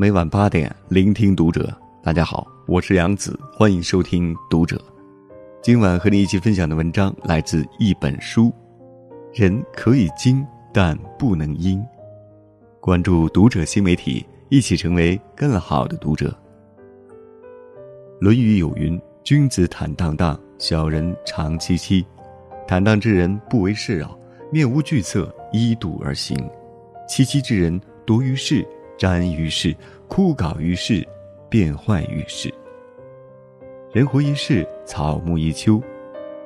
每晚八点，聆听读者。大家好，我是杨子，欢迎收听读者。今晚和你一起分享的文章来自一本书。人可以精，但不能阴。关注读者新媒体，一起成为更好的读者。《论语》有云：“君子坦荡荡，小人长戚戚。坦荡之人不为事扰，面无惧色，依度而行；戚戚之人多于事，沾于世，枯槁于事，变坏于事。人活一世，草木一秋。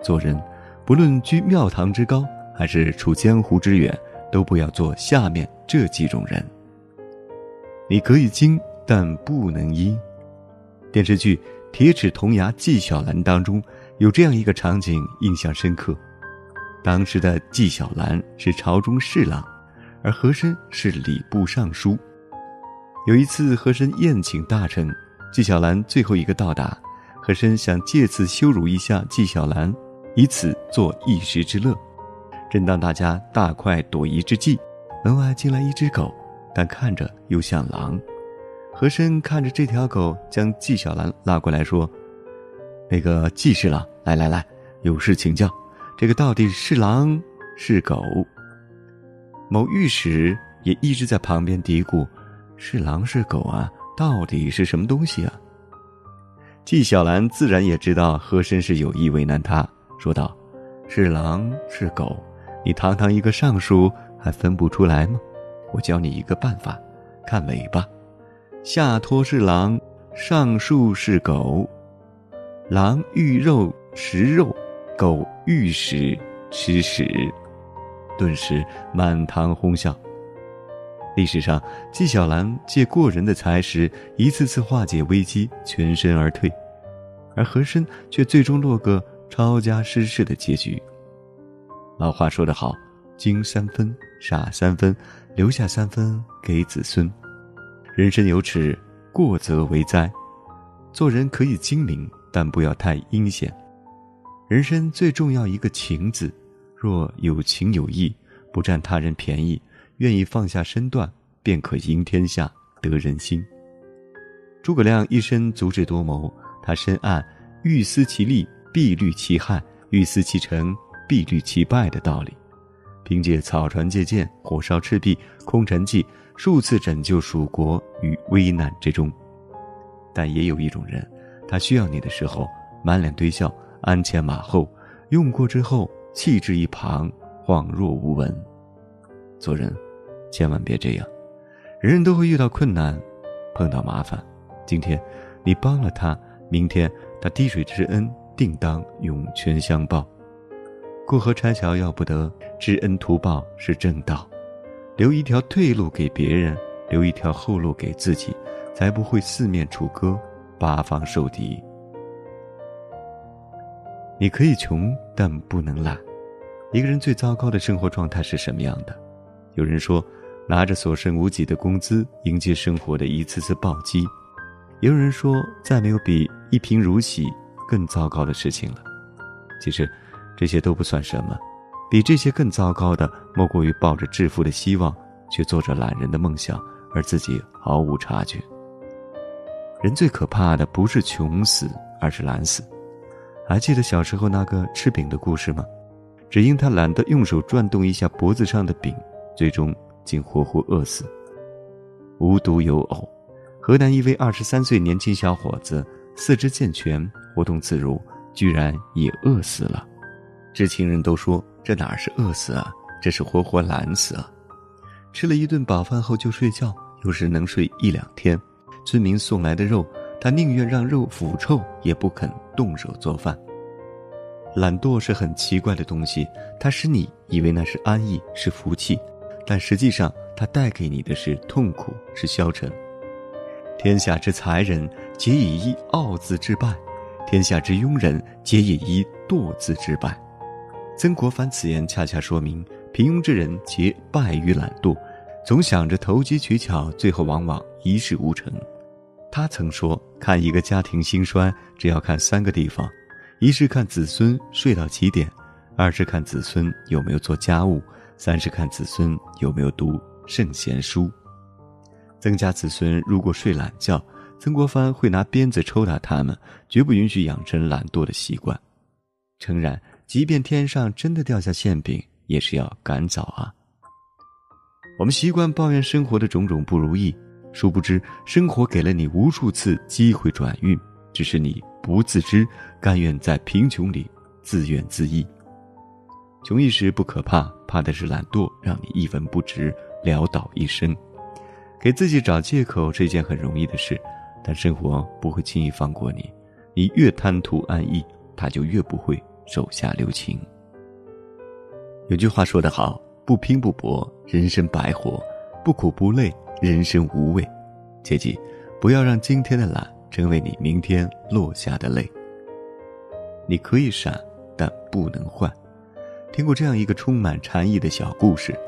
做人，不论居庙堂之高。”还是处江湖之远，都不要做下面这几种人。你可以精，但不能阴。电视剧《铁齿铜牙纪晓岚》当中有这样一个场景，印象深刻。当时的纪晓岚是朝中侍郎，而和珅是礼部尚书。有一次，和珅宴请大臣，纪晓岚最后一个到达，和珅想借此羞辱一下纪晓岚，以此做一时之乐。正当大家大快朵颐之际，门外进来一只狗，但看着又像狼。和珅看着这条狗，将纪晓岚拉过来说：“那个纪侍郎，来来来，有事请教。这个到底是狼是狗？”某御史也一直在旁边嘀咕：“是狼是狗啊？到底是什么东西啊？”纪晓岚自然也知道和珅是有意为难他，说道：“是狼是狗。”你堂堂一个尚书还分不出来吗？我教你一个办法，看尾巴，下托是狼，上树是狗，狼遇肉食肉，狗遇屎吃屎，顿时满堂哄笑。历史上，纪晓岚借过人的才识，一次次化解危机，全身而退，而和珅却最终落个抄家失势的结局。老话说得好，精三分，傻三分，留下三分给子孙。人生有耻，过则为灾。做人可以精明，但不要太阴险。人生最重要一个情字，若有情有义，不占他人便宜，愿意放下身段，便可赢天下，得人心。诸葛亮一生足智多谋，他深谙欲思其利，必虑其害；欲思其成。必虑其败的道理，凭借草船借箭、火烧赤壁、空城计，数次拯救蜀国于危难之中。但也有一种人，他需要你的时候满脸堆笑、鞍前马后，用过之后弃之一旁，恍若无闻。做人，千万别这样。人人都会遇到困难，碰到麻烦。今天你帮了他，明天他滴水之恩定当涌泉相报。过河拆桥要不得，知恩图报是正道。留一条退路给别人，留一条后路给自己，才不会四面楚歌，八方受敌。你可以穷，但不能懒。一个人最糟糕的生活状态是什么样的？有人说，拿着所剩无几的工资迎接生活的一次次暴击；也有人说，再没有比一贫如洗更糟糕的事情了。其实。这些都不算什么，比这些更糟糕的，莫过于抱着致富的希望，却做着懒人的梦想，而自己毫无察觉。人最可怕的不是穷死，而是懒死。还记得小时候那个吃饼的故事吗？只因他懒得用手转动一下脖子上的饼，最终竟活活饿死。无独有偶，河南一位二十三岁年轻小伙子，四肢健全，活动自如，居然也饿死了。知情人都说：“这哪是饿死啊，这是活活懒死啊！”吃了一顿饱饭后就睡觉，有时能睡一两天。村民送来的肉，他宁愿让肉腐臭，也不肯动手做饭。懒惰是很奇怪的东西，它使你以为那是安逸，是福气，但实际上它带给你的是痛苦，是消沉。天下之才人，皆以一傲字之败；天下之庸人，皆以一惰字之败。曾国藩此言恰恰说明，平庸之人皆败于懒惰，总想着投机取巧，最后往往一事无成。他曾说：“看一个家庭兴衰，只要看三个地方：一是看子孙睡到几点，二是看子孙有没有做家务，三是看子孙有没有读圣贤书。”曾家子孙如果睡懒觉，曾国藩会拿鞭子抽打他们，绝不允许养成懒惰的习惯。诚然，即便天上真的掉下馅饼，也是要赶早啊。我们习惯抱怨生活的种种不如意，殊不知生活给了你无数次机会转运，只是你不自知，甘愿在贫穷里自怨自艾。穷一时不可怕，怕的是懒惰让你一文不值，潦倒一生。给自己找借口是一件很容易的事，但生活不会轻易放过你。你越贪图安逸，他就越不会手下留情。有句话说得好：“不拼不搏，人生白活；不苦不累，人生无味。”切记，不要让今天的懒成为你明天落下的泪。你可以闪，但不能换。听过这样一个充满禅意的小故事：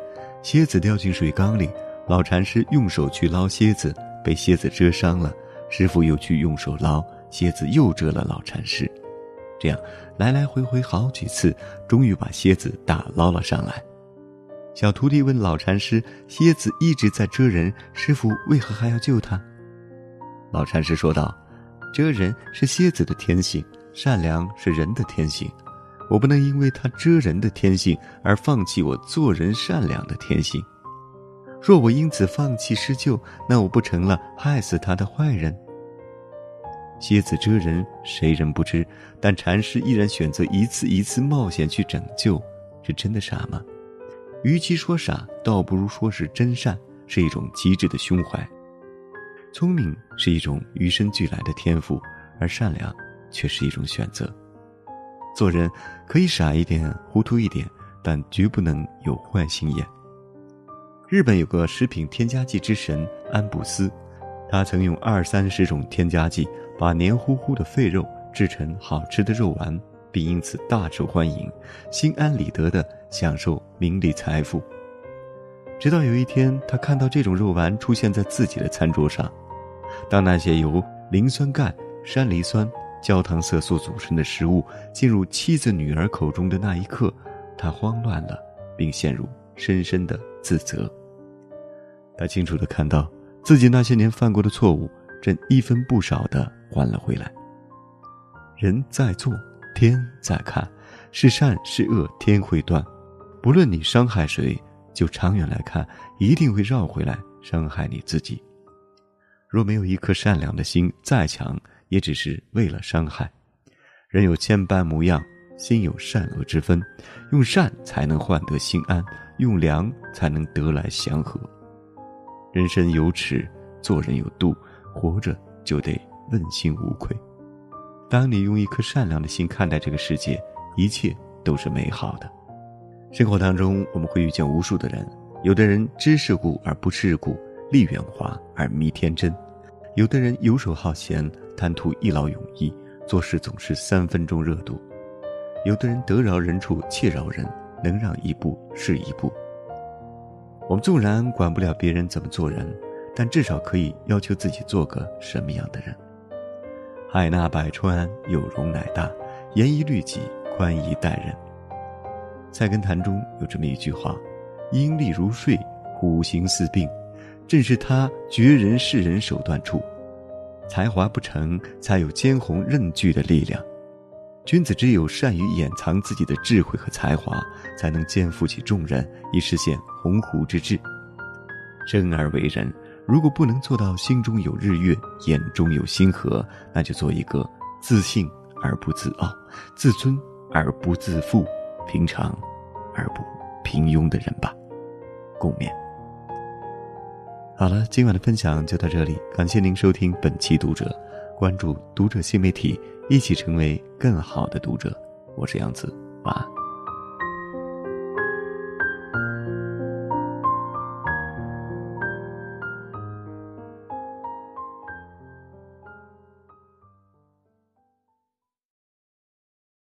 蝎子掉进水缸里，老禅师用手去捞蝎子，被蝎子蛰伤了。师傅又去用手捞，蝎子又蛰了老禅师。这样来来回回好几次，终于把蝎子打捞了上来。小徒弟问老禅师：“蝎子一直在蛰人，师傅为何还要救他？”老禅师说道：“蛰人是蝎子的天性，善良是人的天性。”我不能因为他遮人的天性而放弃我做人善良的天性。若我因此放弃施救，那我不成了害死他的坏人？蝎子蛰人，谁人不知？但禅师依然选择一次一次冒险去拯救，是真的傻吗？与其说傻，倒不如说是真善，是一种极致的胸怀。聪明是一种与生俱来的天赋，而善良却是一种选择。做人可以傻一点、糊涂一点，但绝不能有坏心眼。日本有个食品添加剂之神安布斯，他曾用二三十种添加剂把黏糊糊的废肉制成好吃的肉丸，并因此大受欢迎，心安理得地享受名利财富。直到有一天，他看到这种肉丸出现在自己的餐桌上，当那些由磷酸钙、山梨酸。焦糖色素组成的食物进入妻子、女儿口中的那一刻，他慌乱了，并陷入深深的自责。他清楚的看到自己那些年犯过的错误，正一分不少的还了回来。人在做，天在看，是善是恶，天会断。不论你伤害谁，就长远来看，一定会绕回来伤害你自己。若没有一颗善良的心，再强。也只是为了伤害。人有千般模样，心有善恶之分。用善才能换得心安，用良才能得来祥和。人生有尺，做人有度，活着就得问心无愧。当你用一颗善良的心看待这个世界，一切都是美好的。生活当中，我们会遇见无数的人，有的人知世故而不世故，立圆滑而迷天真；有的人游手好闲。贪图一劳永逸，做事总是三分钟热度。有的人得饶人处且饶人，能让一步是一步。我们纵然管不了别人怎么做人，但至少可以要求自己做个什么样的人。海纳百川，有容乃大；严以律己，宽以待人。菜根谭中有这么一句话：“阴历如睡，虎行似病，正是他绝人世人手段处。”才华不成，才有坚宏韧巨的力量。君子只有善于掩藏自己的智慧和才华，才能肩负起重任，以实现鸿鹄之志。生而为人，如果不能做到心中有日月，眼中有星河，那就做一个自信而不自傲，自尊而不自负，平常而不平庸的人吧。共勉。好了，今晚的分享就到这里，感谢您收听本期读者，关注读者新媒体，一起成为更好的读者。我是杨子，晚安。